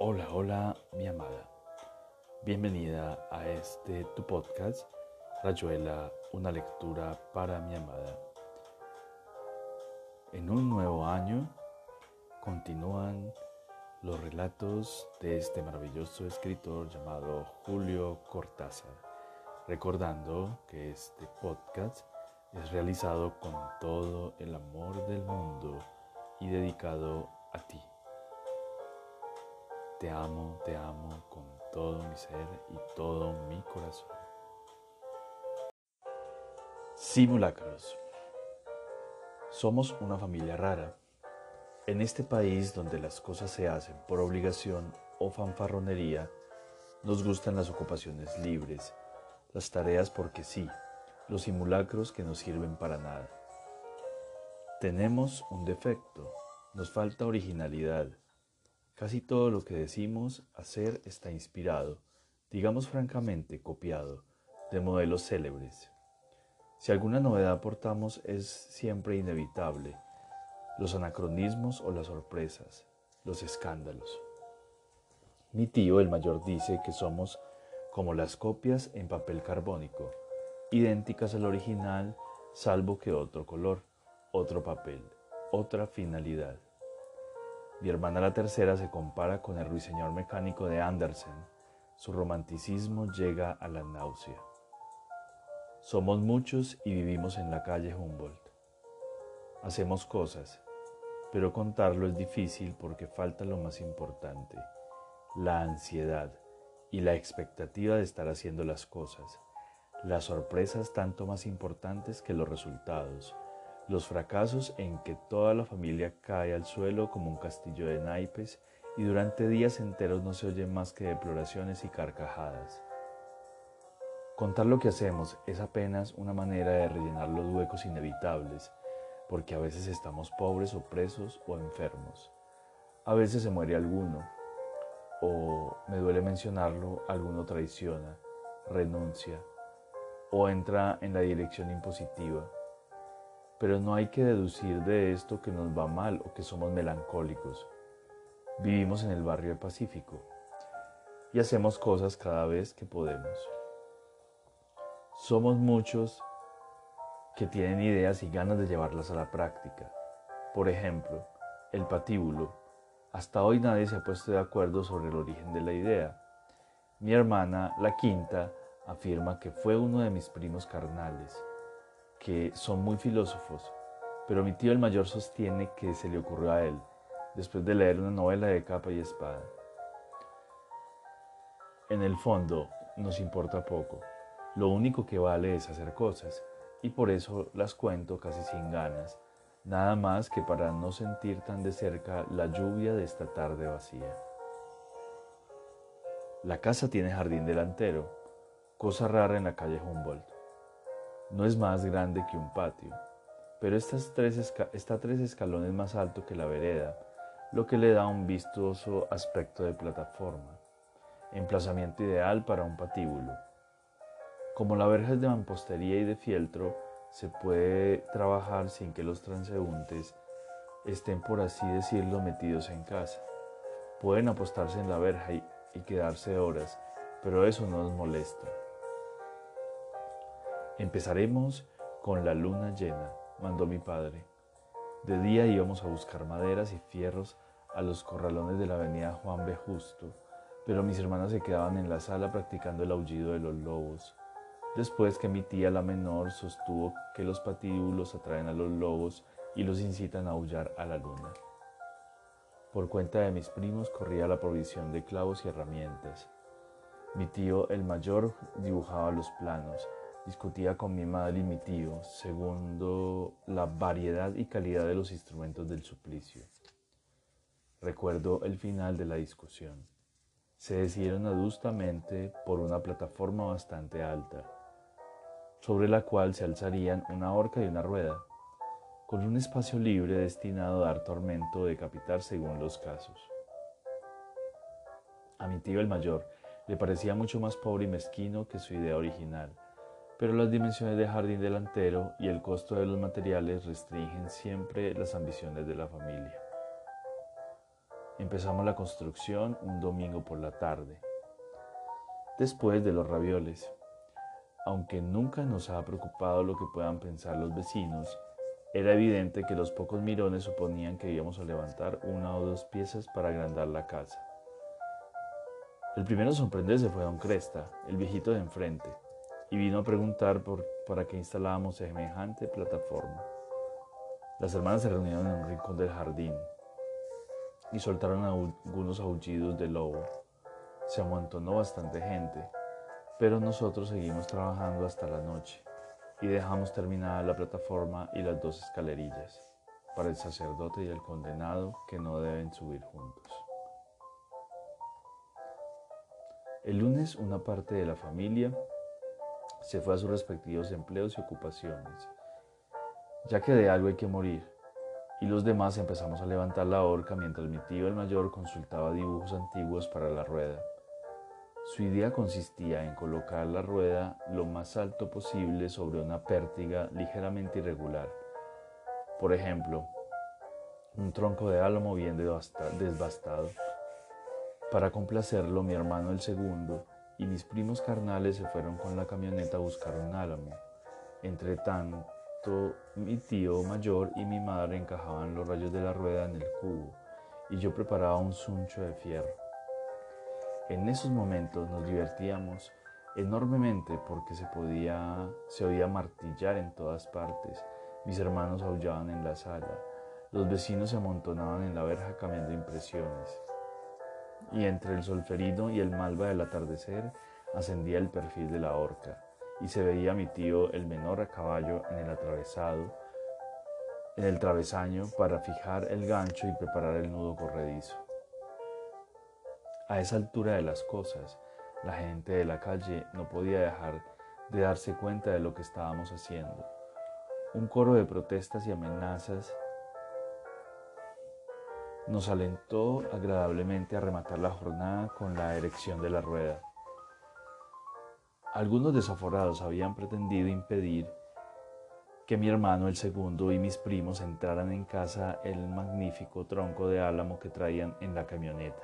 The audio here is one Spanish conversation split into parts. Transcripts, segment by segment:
Hola, hola, mi amada. Bienvenida a este tu podcast, Rayuela, una lectura para mi amada. En un nuevo año continúan los relatos de este maravilloso escritor llamado Julio Cortázar, recordando que este podcast es realizado con todo el amor del mundo y dedicado a ti. Te amo, te amo con todo mi ser y todo mi corazón. Simulacros. Somos una familia rara. En este país donde las cosas se hacen por obligación o fanfarronería, nos gustan las ocupaciones libres, las tareas porque sí, los simulacros que no sirven para nada. Tenemos un defecto, nos falta originalidad Casi todo lo que decimos hacer está inspirado, digamos francamente, copiado, de modelos célebres. Si alguna novedad aportamos es siempre inevitable, los anacronismos o las sorpresas, los escándalos. Mi tío, el mayor, dice que somos como las copias en papel carbónico, idénticas al original, salvo que otro color, otro papel, otra finalidad. Mi hermana la tercera se compara con el ruiseñor mecánico de Andersen. Su romanticismo llega a la náusea. Somos muchos y vivimos en la calle Humboldt. Hacemos cosas, pero contarlo es difícil porque falta lo más importante, la ansiedad y la expectativa de estar haciendo las cosas, las sorpresas tanto más importantes que los resultados los fracasos en que toda la familia cae al suelo como un castillo de naipes y durante días enteros no se oyen más que deploraciones y carcajadas. Contar lo que hacemos es apenas una manera de rellenar los huecos inevitables, porque a veces estamos pobres o presos o enfermos. A veces se muere alguno, o me duele mencionarlo, alguno traiciona, renuncia, o entra en la dirección impositiva pero no hay que deducir de esto que nos va mal o que somos melancólicos. Vivimos en el barrio Pacífico y hacemos cosas cada vez que podemos. Somos muchos que tienen ideas y ganas de llevarlas a la práctica. Por ejemplo, el patíbulo. Hasta hoy nadie se ha puesto de acuerdo sobre el origen de la idea. Mi hermana, la quinta, afirma que fue uno de mis primos carnales que son muy filósofos, pero mi tío el mayor sostiene que se le ocurrió a él, después de leer una novela de capa y espada. En el fondo, nos importa poco. Lo único que vale es hacer cosas, y por eso las cuento casi sin ganas, nada más que para no sentir tan de cerca la lluvia de esta tarde vacía. La casa tiene jardín delantero, cosa rara en la calle Humboldt. No es más grande que un patio, pero tres está tres escalones más alto que la vereda, lo que le da un vistoso aspecto de plataforma, emplazamiento ideal para un patíbulo. Como la verja es de mampostería y de fieltro, se puede trabajar sin que los transeúntes estén, por así decirlo, metidos en casa. Pueden apostarse en la verja y, y quedarse horas, pero eso no nos molesta. Empezaremos con la luna llena, mandó mi padre. De día íbamos a buscar maderas y fierros a los corralones de la avenida Juan B. Justo, pero mis hermanas se quedaban en la sala practicando el aullido de los lobos. Después que mi tía la menor sostuvo que los patíbulos atraen a los lobos y los incitan a aullar a la luna. Por cuenta de mis primos corría la provisión de clavos y herramientas. Mi tío, el mayor, dibujaba los planos, discutía con mi madre y mi tío, segundo la variedad y calidad de los instrumentos del suplicio. Recuerdo el final de la discusión. Se decidieron adustamente por una plataforma bastante alta, sobre la cual se alzarían una horca y una rueda, con un espacio libre destinado a dar tormento o decapitar según los casos. A mi tío el mayor le parecía mucho más pobre y mezquino que su idea original pero las dimensiones de jardín delantero y el costo de los materiales restringen siempre las ambiciones de la familia. Empezamos la construcción un domingo por la tarde, después de los ravioles. Aunque nunca nos ha preocupado lo que puedan pensar los vecinos, era evidente que los pocos mirones suponían que íbamos a levantar una o dos piezas para agrandar la casa. El primero a sorprenderse fue don Cresta, el viejito de enfrente, y vino a preguntar por, para qué instalábamos semejante plataforma. Las hermanas se reunieron en un rincón del jardín y soltaron algunos aullidos de lobo. Se amontonó bastante gente, pero nosotros seguimos trabajando hasta la noche y dejamos terminada la plataforma y las dos escalerillas para el sacerdote y el condenado que no deben subir juntos. El lunes una parte de la familia se fue a sus respectivos empleos y ocupaciones, ya que de algo hay que morir, y los demás empezamos a levantar la horca mientras mi tío el mayor consultaba dibujos antiguos para la rueda. Su idea consistía en colocar la rueda lo más alto posible sobre una pértiga ligeramente irregular. Por ejemplo, un tronco de álamo bien desbastado. Para complacerlo, mi hermano el segundo y mis primos carnales se fueron con la camioneta a buscar un álamo. Entre tanto, mi tío mayor y mi madre encajaban los rayos de la rueda en el cubo y yo preparaba un suncho de fierro. En esos momentos nos divertíamos enormemente porque se podía, se oía martillar en todas partes. Mis hermanos aullaban en la sala. Los vecinos se amontonaban en la verja cambiando impresiones. Y entre el solferino y el malva del atardecer ascendía el perfil de la horca y se veía a mi tío el menor a caballo en el atravesado, en el travesaño para fijar el gancho y preparar el nudo corredizo. A esa altura de las cosas, la gente de la calle no podía dejar de darse cuenta de lo que estábamos haciendo. Un coro de protestas y amenazas nos alentó agradablemente a rematar la jornada con la erección de la rueda. Algunos desaforados habían pretendido impedir que mi hermano el segundo y mis primos entraran en casa el magnífico tronco de álamo que traían en la camioneta.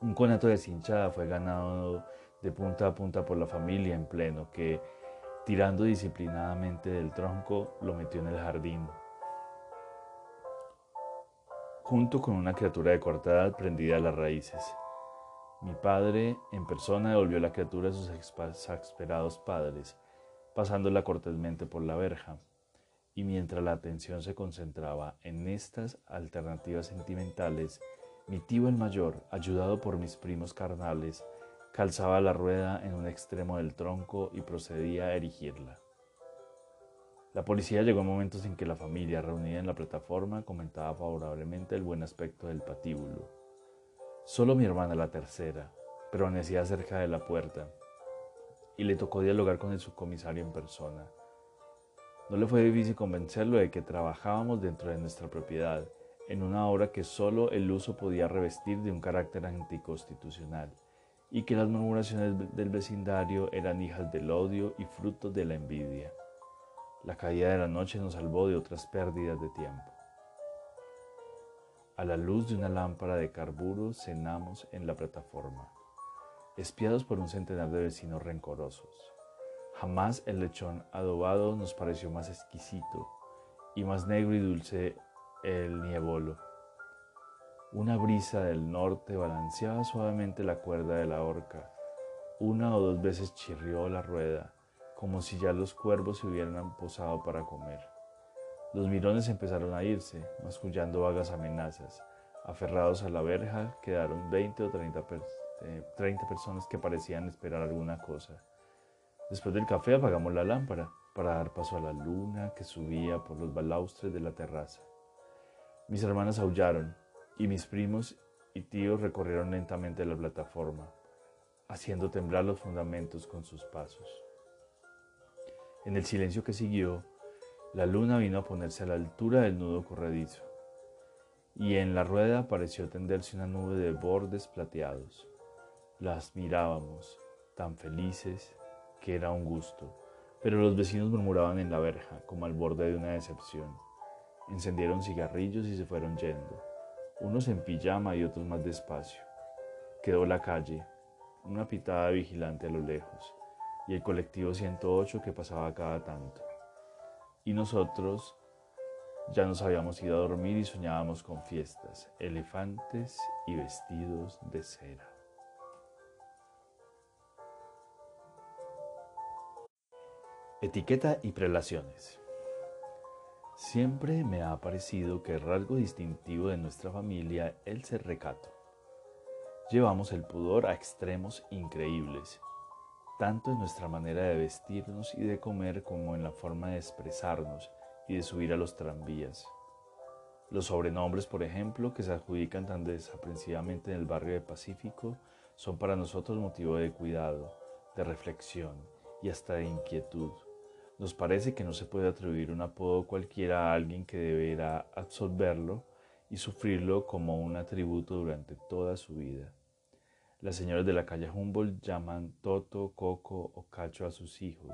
Un conato de cinchada fue ganado de punta a punta por la familia en pleno, que, tirando disciplinadamente del tronco, lo metió en el jardín. Junto con una criatura de corta edad prendida a las raíces. Mi padre en persona devolvió la criatura a sus exasperados padres, pasándola cortésmente por la verja. Y mientras la atención se concentraba en estas alternativas sentimentales, mi tío el mayor, ayudado por mis primos carnales, calzaba la rueda en un extremo del tronco y procedía a erigirla. La policía llegó en momentos en que la familia, reunida en la plataforma, comentaba favorablemente el buen aspecto del patíbulo. Solo mi hermana, la tercera, permanecía cerca de la puerta y le tocó dialogar con el subcomisario en persona. No le fue difícil convencerlo de que trabajábamos dentro de nuestra propiedad en una obra que solo el uso podía revestir de un carácter anticonstitucional y que las murmuraciones del vecindario eran hijas del odio y frutos de la envidia. La caída de la noche nos salvó de otras pérdidas de tiempo. A la luz de una lámpara de carburo cenamos en la plataforma, espiados por un centenar de vecinos rencorosos. Jamás el lechón adobado nos pareció más exquisito y más negro y dulce el niebolo. Una brisa del norte balanceaba suavemente la cuerda de la horca. Una o dos veces chirrió la rueda, como si ya los cuervos se hubieran posado para comer. Los mirones empezaron a irse, mascullando vagas amenazas. Aferrados a la verja quedaron 20 o 30, 30 eh, personas que parecían esperar alguna cosa. Después del café apagamos la lámpara para dar paso a la luna que subía por los balaustres de la terraza. Mis hermanas aullaron y mis primos y tíos recorrieron lentamente la plataforma, haciendo temblar los fundamentos con sus pasos. En el silencio que siguió, la luna vino a ponerse a la altura del nudo corredizo, y en la rueda pareció tenderse una nube de bordes plateados. Las mirábamos, tan felices que era un gusto, pero los vecinos murmuraban en la verja, como al borde de una decepción. Encendieron cigarrillos y se fueron yendo, unos en pijama y otros más despacio. Quedó la calle, una pitada vigilante a lo lejos, y el colectivo 108 que pasaba cada tanto. Y nosotros ya nos habíamos ido a dormir y soñábamos con fiestas, elefantes y vestidos de cera. Etiqueta y prelaciones. Siempre me ha parecido que el rasgo distintivo de nuestra familia es el recato. Llevamos el pudor a extremos increíbles, tanto en nuestra manera de vestirnos y de comer como en la forma de expresarnos y de subir a los tranvías. Los sobrenombres, por ejemplo, que se adjudican tan desaprensivamente en el barrio de Pacífico, son para nosotros motivo de cuidado, de reflexión y hasta de inquietud. Nos parece que no se puede atribuir un apodo cualquiera a alguien que deberá absolverlo y sufrirlo como un atributo durante toda su vida. Las señoras de la calle Humboldt llaman Toto, Coco o Cacho a sus hijos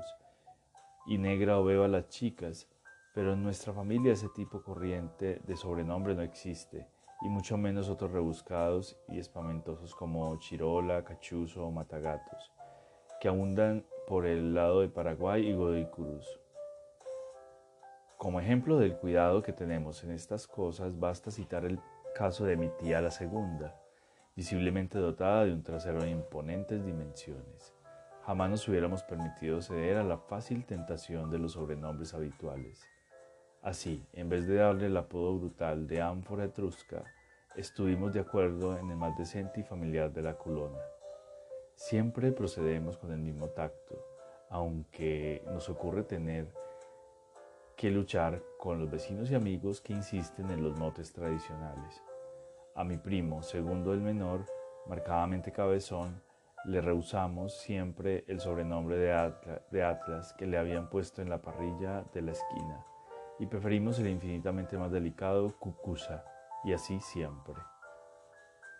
y Negra o Beba a las chicas, pero en nuestra familia ese tipo corriente de sobrenombre no existe, y mucho menos otros rebuscados y espamentosos como Chirola, Cachuzo o Matagatos, que abundan por el lado de Paraguay y Godoy Cruz. Como ejemplo del cuidado que tenemos en estas cosas, basta citar el caso de mi tía la segunda, visiblemente dotada de un trasero de imponentes dimensiones. Jamás nos hubiéramos permitido ceder a la fácil tentación de los sobrenombres habituales. Así, en vez de darle el apodo brutal de ánfora etrusca, estuvimos de acuerdo en el más decente y familiar de la culona. Siempre procedemos con el mismo tacto, aunque nos ocurre tener que luchar con los vecinos y amigos que insisten en los motes tradicionales. A mi primo, segundo el menor, marcadamente cabezón, le rehusamos siempre el sobrenombre de, Atlas que le habían puesto en la parrilla de la esquina y preferimos el infinitamente más delicado Cucusa, y así siempre.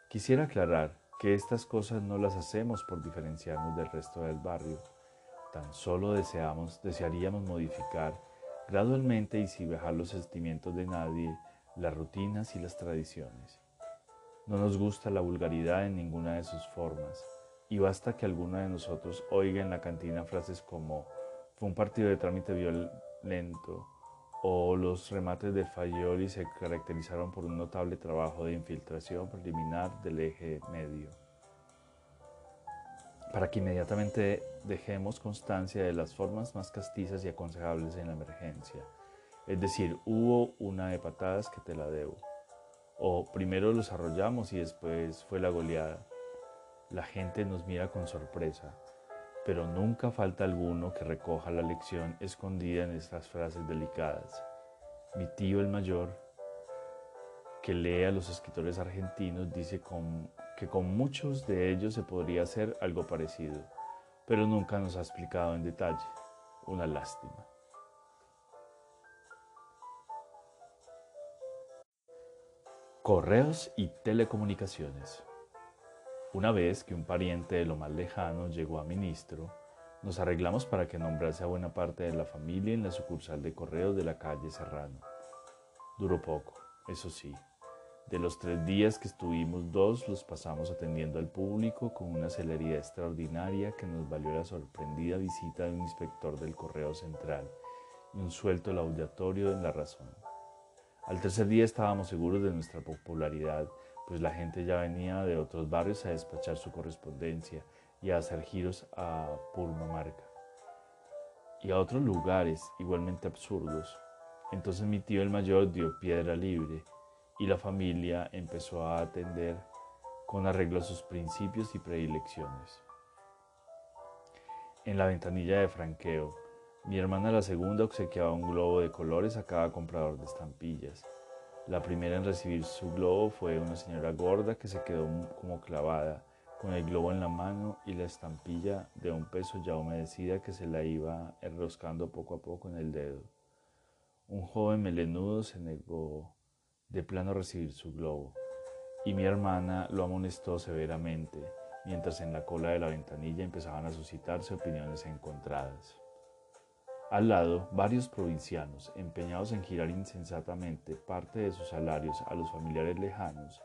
Quisiera aclarar que estas cosas no las hacemos por diferenciarnos del resto del barrio, tan solo deseamos, desearíamos modificar gradualmente y sin dejar los sentimientos de nadie, las rutinas y las tradiciones. No nos gusta la vulgaridad en ninguna de sus formas, y basta que alguno de nosotros oiga en la cantina frases como fue un partido de trámite violento, o los remates de Fayoli se caracterizaron por un notable trabajo de infiltración preliminar del eje medio, para que inmediatamente dejemos constancia de las formas más castizas y aconsejables en la emergencia. Es decir, hubo una de patadas que te la debo. O primero los arrollamos y después fue la goleada. La gente nos mira con sorpresa pero nunca falta alguno que recoja la lección escondida en estas frases delicadas. Mi tío el mayor, que lee a los escritores argentinos, dice que con muchos de ellos se podría hacer algo parecido, pero nunca nos ha explicado en detalle. Una lástima. Correos y telecomunicaciones. Una vez que un pariente de lo más lejano llegó a ministro, nos arreglamos para que nombrase a buena parte de la familia en la sucursal de correos de la calle Serrano. Duró poco, eso sí. De los tres días que estuvimos, dos los pasamos atendiendo al público con una celeridad extraordinaria que nos valió la sorprendida visita de un inspector del Correo Central y un suelto laudatorio en la razón. Al tercer día estábamos seguros de nuestra popularidad pues la gente ya venía de otros barrios a despachar su correspondencia y a hacer giros a Purmamarca y a otros lugares igualmente absurdos. Entonces mi tío el mayor dio piedra libre y la familia empezó a atender con arreglo a sus principios y predilecciones. En la ventanilla de franqueo, mi hermana la segunda obsequiaba un globo de colores a cada comprador de estampillas la primera en recibir su globo fue una señora gorda que se quedó como clavada, con el globo en la mano y la estampilla de un peso ya humedecida que se la iba enroscando poco a poco en el dedo. Un joven melenudo se negó de plano a recibir su globo, y mi hermana lo amonestó severamente, mientras en la cola de la ventanilla empezaban a suscitarse opiniones encontradas. Al lado, varios provincianos, empeñados en girar insensatamente parte de sus salarios a los familiares lejanos,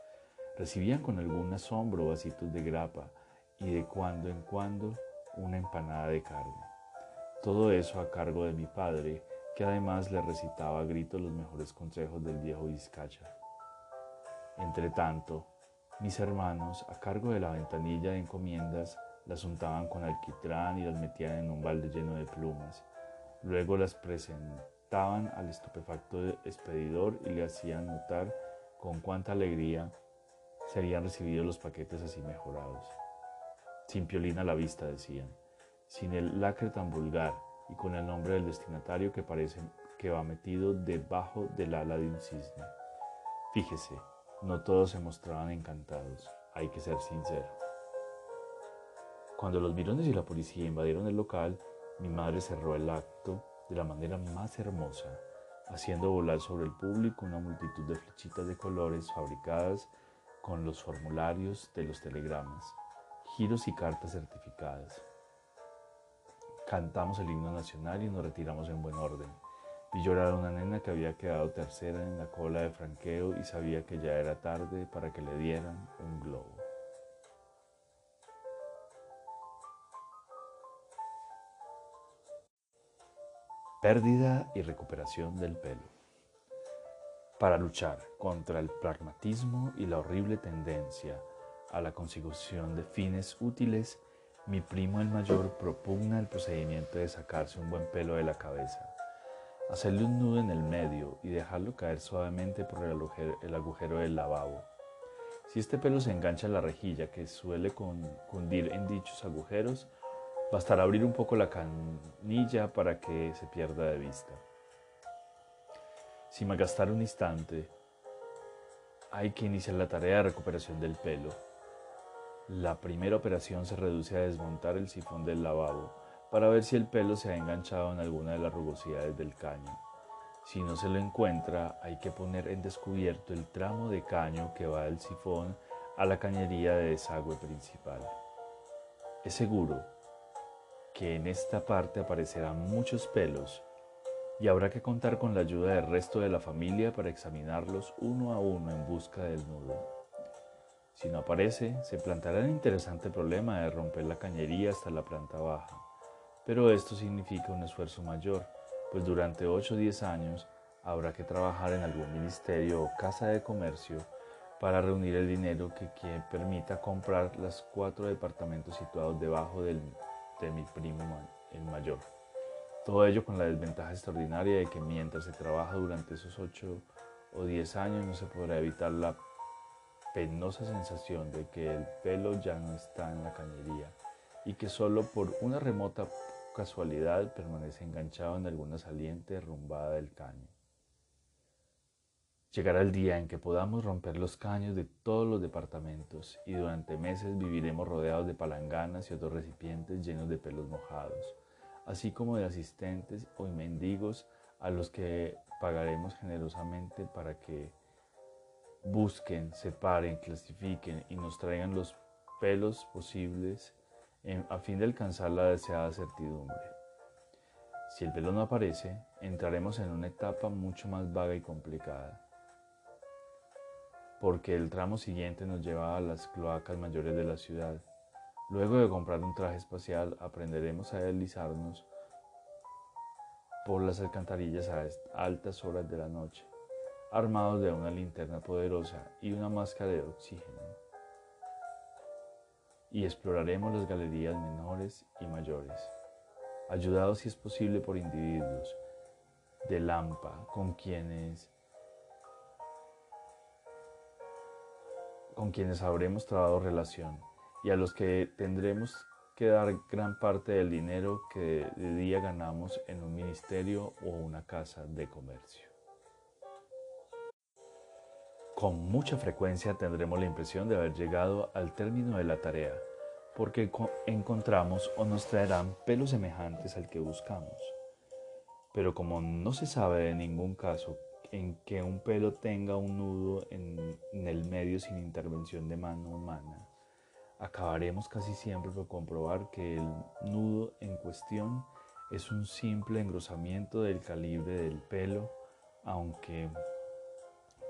recibían con algún asombro vasitos de grapa y de cuando en cuando una empanada de carne. Todo eso a cargo de mi padre, que además le recitaba a gritos los mejores consejos del viejo Vizcacha. Entre tanto, mis hermanos, a cargo de la ventanilla de encomiendas, las untaban con alquitrán y las metían en un balde lleno de plumas Luego las presentaban al estupefacto expedidor y le hacían notar con cuánta alegría serían recibidos los paquetes así mejorados. Sin piolina a la vista, decían, sin el lacre tan vulgar y con el nombre del destinatario que parece que va metido debajo del ala de un cisne. Fíjese, no todos se mostraban encantados, hay que ser sincero. Cuando los virones y la policía invadieron el local, mi madre cerró el acto de la manera más hermosa, haciendo volar sobre el público una multitud de flechitas de colores fabricadas con los formularios de los telegramas, giros y cartas certificadas. Cantamos el himno nacional y nos retiramos en buen orden. Vi llorar a una nena que había quedado tercera en la cola de franqueo y sabía que ya era tarde para que le dieran un globo. Pérdida y recuperación del pelo. Para luchar contra el pragmatismo y la horrible tendencia a la consecución de fines útiles, mi primo el mayor propugna el procedimiento de sacarse un buen pelo de la cabeza, hacerle un nudo en el medio y dejarlo caer suavemente por el agujero, el agujero del lavabo. Si este pelo se engancha en la rejilla que suele cundir en dichos agujeros, Bastará abrir un poco la canilla para que se pierda de vista. Sin gastar un instante, hay que iniciar la tarea de recuperación del pelo. La primera operación se reduce a desmontar el sifón del lavabo para ver si el pelo se ha enganchado en alguna de las rugosidades del caño. Si no se lo encuentra, hay que poner en descubierto el tramo de caño que va del sifón a la cañería de desagüe principal. Es seguro que en esta parte aparecerán muchos pelos y habrá que contar con la ayuda del resto de la familia para examinarlos uno a uno en busca del nudo. Si no aparece, se plantará el interesante problema de romper la cañería hasta la planta baja, pero esto significa un esfuerzo mayor, pues durante 8 o 10 años habrá que trabajar en algún ministerio o casa de comercio para reunir el dinero que, que permita comprar los cuatro departamentos situados debajo del de mi primo el mayor. Todo ello con la desventaja extraordinaria de que mientras se trabaja durante esos 8 o 10 años no se podrá evitar la penosa sensación de que el pelo ya no está en la cañería y que solo por una remota casualidad permanece enganchado en alguna saliente derrumbada del caño. Llegará el día en que podamos romper los caños de todos los departamentos y durante meses viviremos rodeados de palanganas y otros recipientes llenos de pelos mojados, así como de asistentes o mendigos a los que pagaremos generosamente para que busquen, separen, clasifiquen y nos traigan los pelos posibles a fin de alcanzar la deseada certidumbre. Si el pelo no aparece, entraremos en una etapa mucho más vaga y complicada porque el tramo siguiente nos lleva a las cloacas mayores de la ciudad. Luego de comprar un traje espacial, aprenderemos a deslizarnos por las alcantarillas a altas horas de la noche, armados de una linterna poderosa y una máscara de oxígeno. Y exploraremos las galerías menores y mayores, ayudados si es posible por individuos de Lampa con quienes con quienes habremos trabado relación y a los que tendremos que dar gran parte del dinero que de día ganamos en un ministerio o una casa de comercio. Con mucha frecuencia tendremos la impresión de haber llegado al término de la tarea, porque encontramos o nos traerán pelos semejantes al que buscamos. Pero como no se sabe de ningún caso en que un pelo tenga un nudo en, el medio sin intervención de mano humana, acabaremos casi siempre por comprobar que el nudo en cuestión es un simple engrosamiento del calibre del pelo, aunque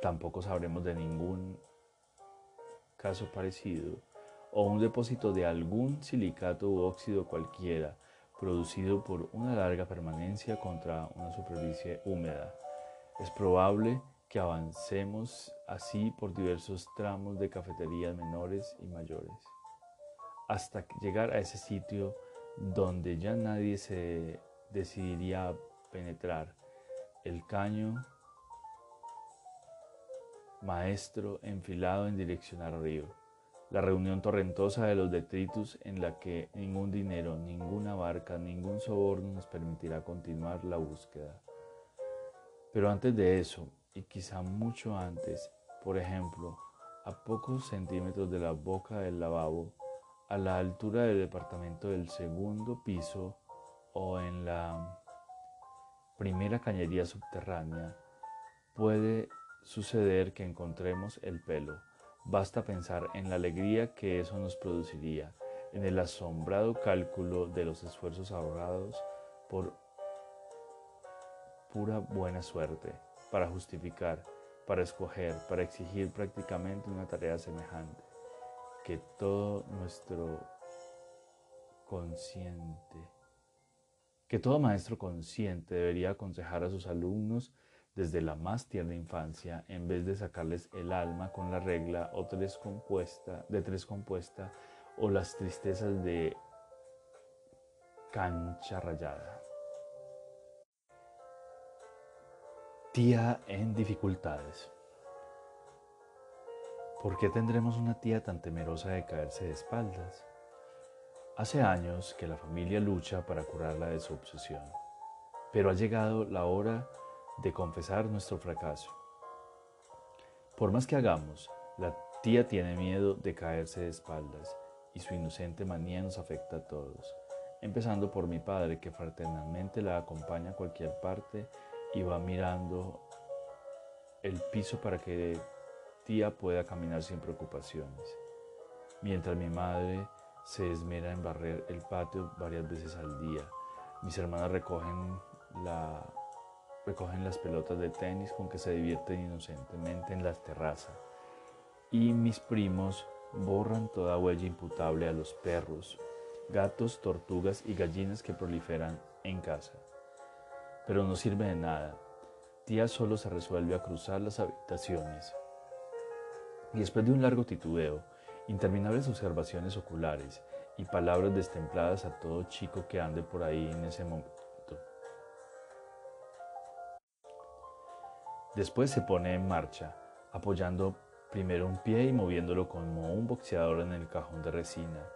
tampoco sabremos de ningún caso parecido, o un depósito de algún silicato u óxido cualquiera producido por una larga permanencia contra una superficie húmeda. Es probable que avancemos así por diversos tramos de cafeterías menores y mayores, hasta llegar a ese sitio donde ya nadie se decidiría a penetrar, el caño maestro enfilado en dirección al río, la reunión torrentosa de los detritus en la que ningún dinero, ninguna barca, ningún soborno nos permitirá continuar la búsqueda. Pero antes de eso, y quizá mucho antes, por ejemplo, a pocos centímetros de la boca del lavabo, a la altura del departamento del segundo piso o en la primera cañería subterránea, puede suceder que encontremos el pelo. Basta pensar en la alegría que eso nos produciría, en el asombrado cálculo de los esfuerzos ahorrados por pura buena suerte, para justificar, para escoger, para exigir prácticamente una tarea semejante, que todo nuestro consciente, que todo maestro consciente debería aconsejar a sus alumnos desde la más tierna infancia, en vez de sacarles el alma con la regla o tres compuesta, de tres compuesta o las tristezas de cancha rayada. Tía en dificultades. ¿Por qué tendremos una tía tan temerosa de caerse de espaldas? Hace años que la familia lucha para curarla de su obsesión, pero ha llegado la hora de confesar nuestro fracaso. Por más que hagamos, la tía tiene miedo de caerse de espaldas y su inocente manía nos afecta a todos, empezando por mi padre que fraternalmente la acompaña a cualquier parte y va mirando el piso para que tía pueda caminar sin preocupaciones, mientras mi madre se esmera en barrer el patio varias veces al día. Mis hermanas recogen la recogen las pelotas de tenis con que se divierten inocentemente en las terrazas. Y mis primos borran toda huella imputable a los perros, gatos, tortugas y gallinas que proliferan en casa. Pero no sirve de nada. Tía solo se resuelve a cruzar las habitaciones. Y después de un largo titubeo, interminables observaciones oculares y palabras destempladas a todo chico que ande por ahí en ese momento, Después se pone en marcha, apoyando primero un pie y moviéndolo como un boxeador en el cajón de resina.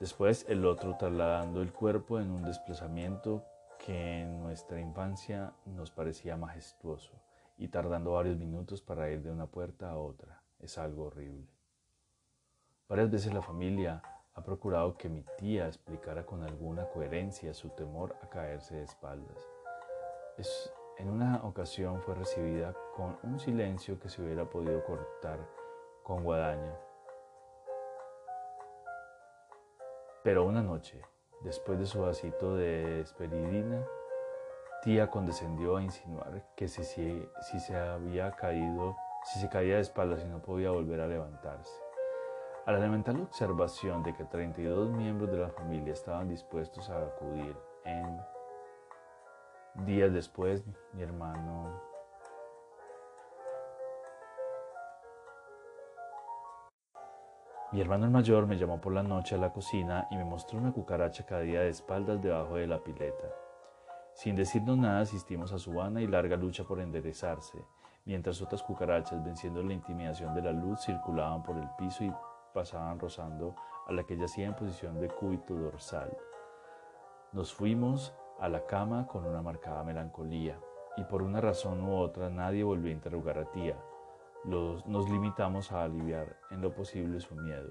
Después el otro trasladando el cuerpo en un desplazamiento que en nuestra infancia nos parecía majestuoso y tardando varios minutos para ir de una puerta a otra. Es algo horrible. Varias veces la familia ha procurado que mi tía explicara con alguna coherencia su temor a caerse de espaldas. Es en una ocasión fue recibida con un silencio que se hubiera podido cortar con guadaña. Pero una noche, después de su vasito de esperidina, tía condescendió a insinuar que si, se había caído, si se caía de espaldas y no podía volver a levantarse. A la lamentable observación de que 32 miembros de la familia estaban dispuestos a acudir en Días después, mi hermano Mi hermano el mayor me llamó por la noche a la cocina y me mostró una cucaracha caída de espaldas debajo de la pileta. Sin decirnos nada asistimos a su vana y larga lucha por enderezarse, mientras otras cucarachas, venciendo la intimidación de la luz, circulaban por el piso y pasaban rozando a la que yacía en posición de cúbito dorsal. Nos fuimos a la cama con una marcada melancolía, y por una razón u otra nadie volvió a interrogar a tía. Nos limitamos a aliviar en lo posible su miedo,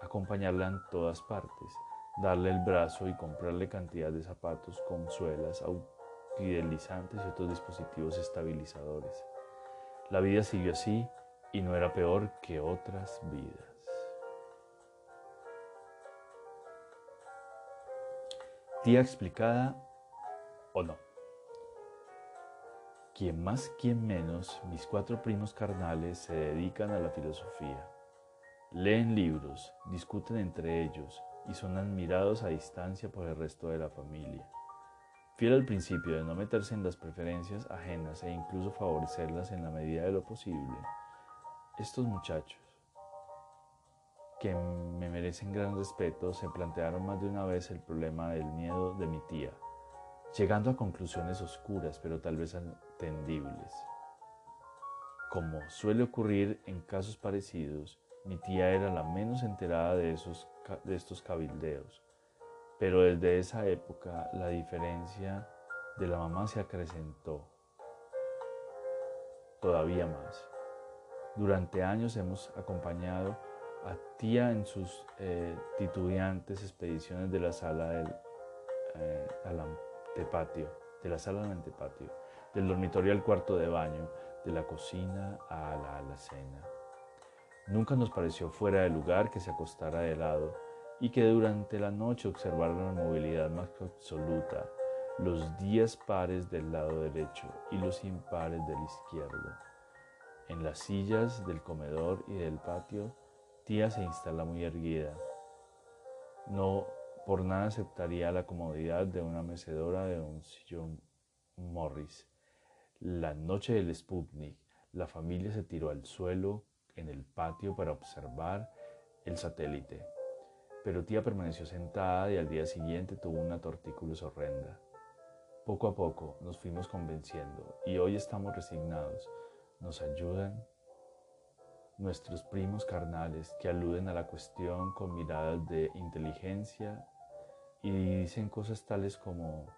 acompañarla en todas partes, darle el brazo y comprarle cantidad de zapatos con suelas, fidelizantes y otros dispositivos estabilizadores. La vida siguió así y no era peor que otras vidas. Tía explicada o no. Quien más, quien menos, mis cuatro primos carnales se dedican a la filosofía. Leen libros, discuten entre ellos y son admirados a distancia por el resto de la familia. Fiel al principio de no meterse en las preferencias ajenas e incluso favorecerlas en la medida de lo posible, estos muchachos, que me merecen gran respeto, se plantearon más de una vez el problema del miedo de mi tía, llegando a conclusiones oscuras pero tal vez Como suele ocurrir en casos parecidos, mi tía era la menos enterada de, esos, de estos cabildeos, pero desde esa época la diferencia de la mamá se acrecentó todavía más. Durante años hemos acompañado a tía en sus eh, expediciones de la sala del eh, antepatio, de la sala al antepatio, del dormitorio al cuarto de baño, de la cocina a la alacena. Nunca nos pareció fuera de lugar que se acostara de lado y que durante la noche observara la movilidad más absoluta, los días pares del lado derecho y los impares del izquierdo. En las sillas del comedor y del patio, tía se instala muy erguida. No por nada aceptaría la comodidad de una mecedora de un sillón Morris. La noche del Sputnik, la familia se tiró al suelo en el patio para observar el satélite. Pero tía permaneció sentada y al día siguiente tuvo una tortícolis horrenda. Poco a poco nos fuimos convenciendo y hoy estamos resignados. Nos ayudan nuestros primos carnales que aluden a la cuestión con miradas de inteligencia y dicen cosas tales como,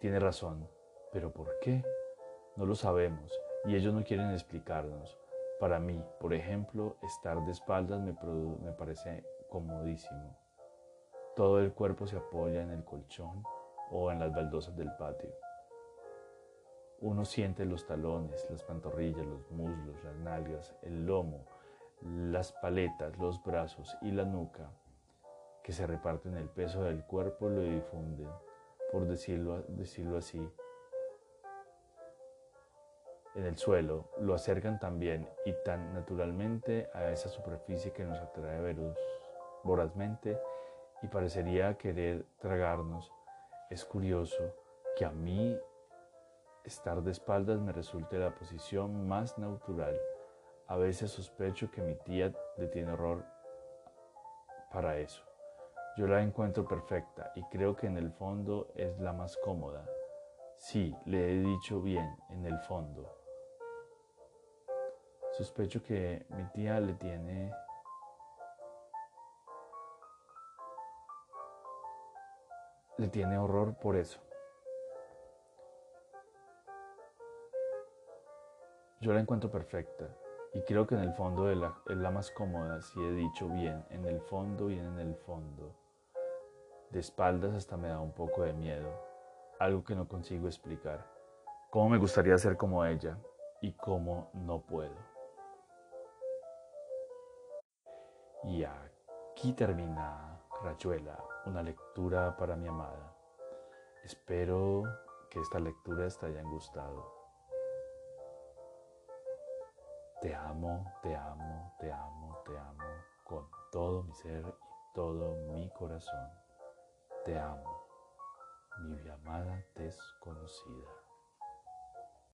tiene razón, pero ¿por qué? No lo sabemos y ellos no quieren explicarnos. Para mí, por ejemplo, estar de espaldas me, me parece comodísimo. Todo el cuerpo se apoya en el colchón o en las baldosas del patio. Uno siente los talones, las pantorrillas, los muslos, las nalgas, el lomo, las paletas, los brazos y la nuca, que se reparten el peso del cuerpo lo difunden, por decirlo, decirlo así, en el suelo, lo acercan también y tan naturalmente a esa superficie que nos atrae vorazmente y parecería querer tragarnos. Es curioso que a mí estar de espaldas me resulte la posición más natural. A veces sospecho que mi tía le tiene horror para eso. Yo la encuentro perfecta y creo que en el fondo es la más cómoda. Sí, le he dicho bien, en el fondo. Sospecho que mi tía le tiene le tiene horror por eso. Yo la encuentro perfecta y creo que en el fondo es la, es la más cómoda, si he dicho bien, en el fondo y en el fondo. De espaldas hasta me da un poco de miedo, algo que no consigo explicar. Cómo me gustaría ser como ella y cómo no puedo. Y aquí termina Rayuela, una lectura para mi amada. Espero que esta lectura te haya gustado. Te amo, te amo, te amo, te amo con todo mi ser y todo mi corazón. Te amo, mi amada desconocida.